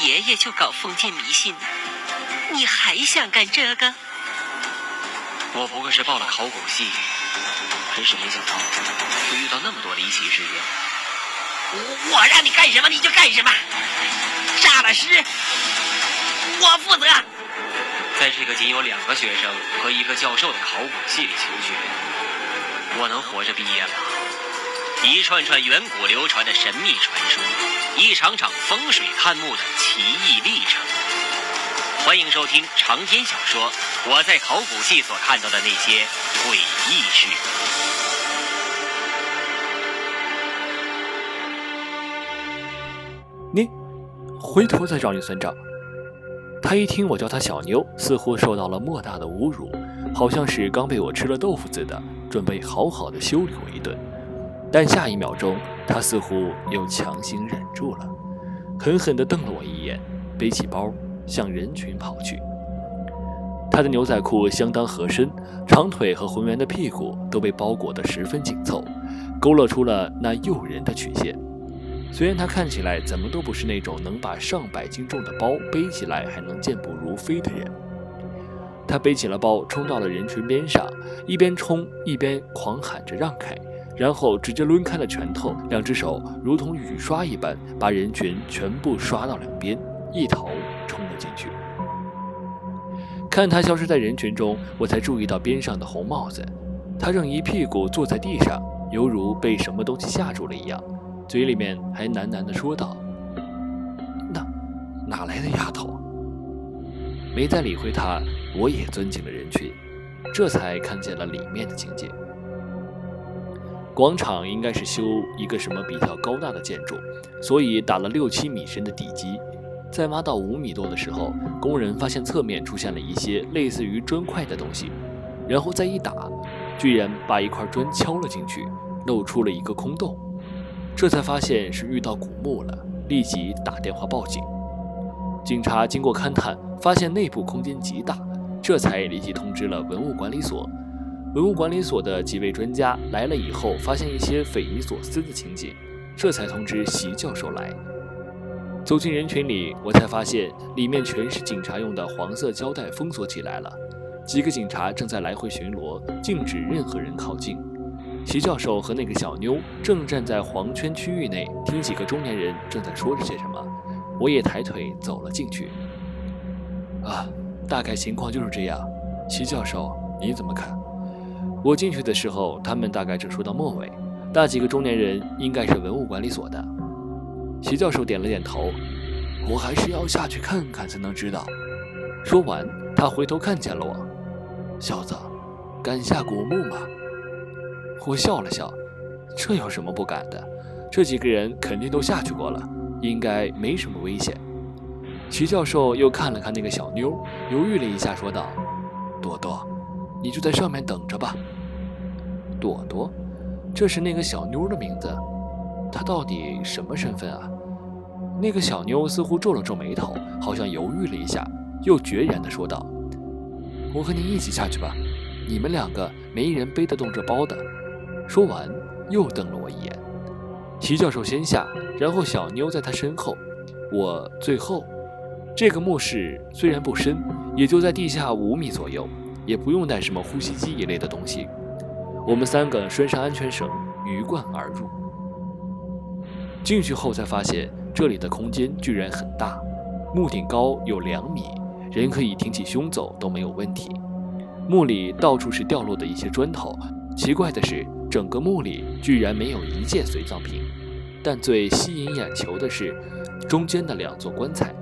爷爷就搞封建迷信呢，你还想干这个？我不过是报了考古系，真是没想到会遇到那么多离奇事件。我我让你干什么你就干什么，杀了尸，我负责。在这个仅有两个学生和一个教授的考古系里求学，我能活着毕业吗？一串串远古流传的神秘传说，一场场风水探墓的奇异历程。欢迎收听长篇小说《我在考古系所看到的那些诡异事》。你回头再找你算账。他一听我叫他小妞，似乎受到了莫大的侮辱，好像是刚被我吃了豆腐似的，准备好好的修理我一顿。但下一秒钟，他似乎又强行忍住了，狠狠地瞪了我一眼，背起包向人群跑去。他的牛仔裤相当合身，长腿和浑圆的屁股都被包裹得十分紧凑，勾勒出了那诱人的曲线。虽然他看起来怎么都不是那种能把上百斤重的包背起来还能健步如飞的人，他背起了包，冲到了人群边上，一边冲一边狂喊着让开。然后直接抡开了拳头，两只手如同雨刷一般，把人群全部刷到两边，一头冲了进去。看他消失在人群中，我才注意到边上的红帽子，他正一屁股坐在地上，犹如被什么东西吓住了一样，嘴里面还喃喃地说道：“哪哪来的丫头？”没再理会他，我也钻进了人群，这才看见了里面的情景。广场应该是修一个什么比较高大的建筑，所以打了六七米深的地基。在挖到五米多的时候，工人发现侧面出现了一些类似于砖块的东西，然后再一打，居然把一块砖敲了进去，露出了一个空洞。这才发现是遇到古墓了，立即打电话报警。警察经过勘探，发现内部空间极大，这才立即通知了文物管理所。文物管理所的几位专家来了以后，发现一些匪夷所思的情景，这才通知席教授来。走进人群里，我才发现里面全是警察用的黄色胶带封锁起来了。几个警察正在来回巡逻，禁止任何人靠近。席教授和那个小妞正站在黄圈区域内，听几个中年人正在说着些什么。我也抬腿走了进去。啊，大概情况就是这样。席教授，你怎么看？我进去的时候，他们大概正说到末尾。那几个中年人应该是文物管理所的。徐教授点了点头。我还是要下去看看才能知道。说完，他回头看见了我。小子，敢下古墓吗？我笑了笑。这有什么不敢的？这几个人肯定都下去过了，应该没什么危险。徐教授又看了看那个小妞，犹豫了一下，说道：“朵朵，你就在上面等着吧。”朵朵，这是那个小妞的名字，她到底什么身份啊？那个小妞似乎皱了皱眉头，好像犹豫了一下，又决然地说道：“我和你一起下去吧，你们两个没人背得动这包的。”说完，又瞪了我一眼。齐教授先下，然后小妞在他身后，我最后。这个墓室虽然不深，也就在地下五米左右，也不用带什么呼吸机一类的东西。我们三个拴上安全绳，鱼贯而入。进去后才发现，这里的空间居然很大，墓顶高有两米，人可以挺起胸走都没有问题。墓里到处是掉落的一些砖头，奇怪的是，整个墓里居然没有一件随葬品。但最吸引眼球的是，中间的两座棺材。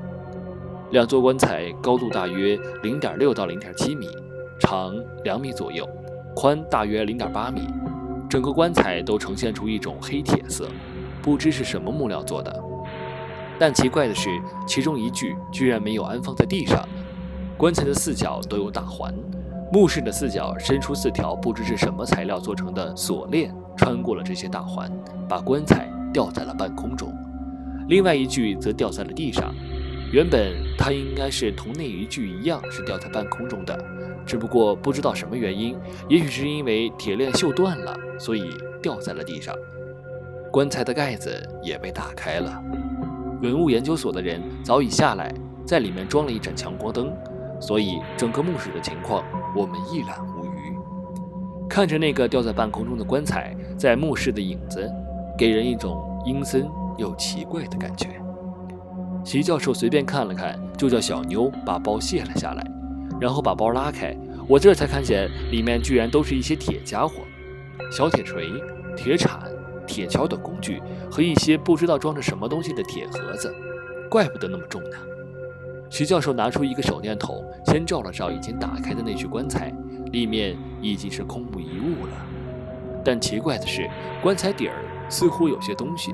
两座棺材高度大约零点六到零点七米，长两米左右。宽大约零点八米，整个棺材都呈现出一种黑铁色，不知是什么木料做的。但奇怪的是，其中一具居然没有安放在地上。棺材的四角都有打环，墓室的四角伸出四条不知是什么材料做成的锁链，穿过了这些大环，把棺材吊在了半空中。另外一具则掉在了地上。原本它应该是同那一具一样是吊在半空中的，只不过不知道什么原因，也许是因为铁链锈断了，所以掉在了地上。棺材的盖子也被打开了，文物研究所的人早已下来，在里面装了一盏强光灯，所以整个墓室的情况我们一览无余。看着那个吊在半空中的棺材，在墓室的影子，给人一种阴森又奇怪的感觉。齐教授随便看了看，就叫小妞把包卸了下来，然后把包拉开，我这才看见里面居然都是一些铁家伙，小铁锤、铁铲、铁锹等工具和一些不知道装着什么东西的铁盒子，怪不得那么重呢。徐教授拿出一个手电筒，先照了照已经打开的那具棺材，里面已经是空无一物了。但奇怪的是，棺材底儿似乎有些东西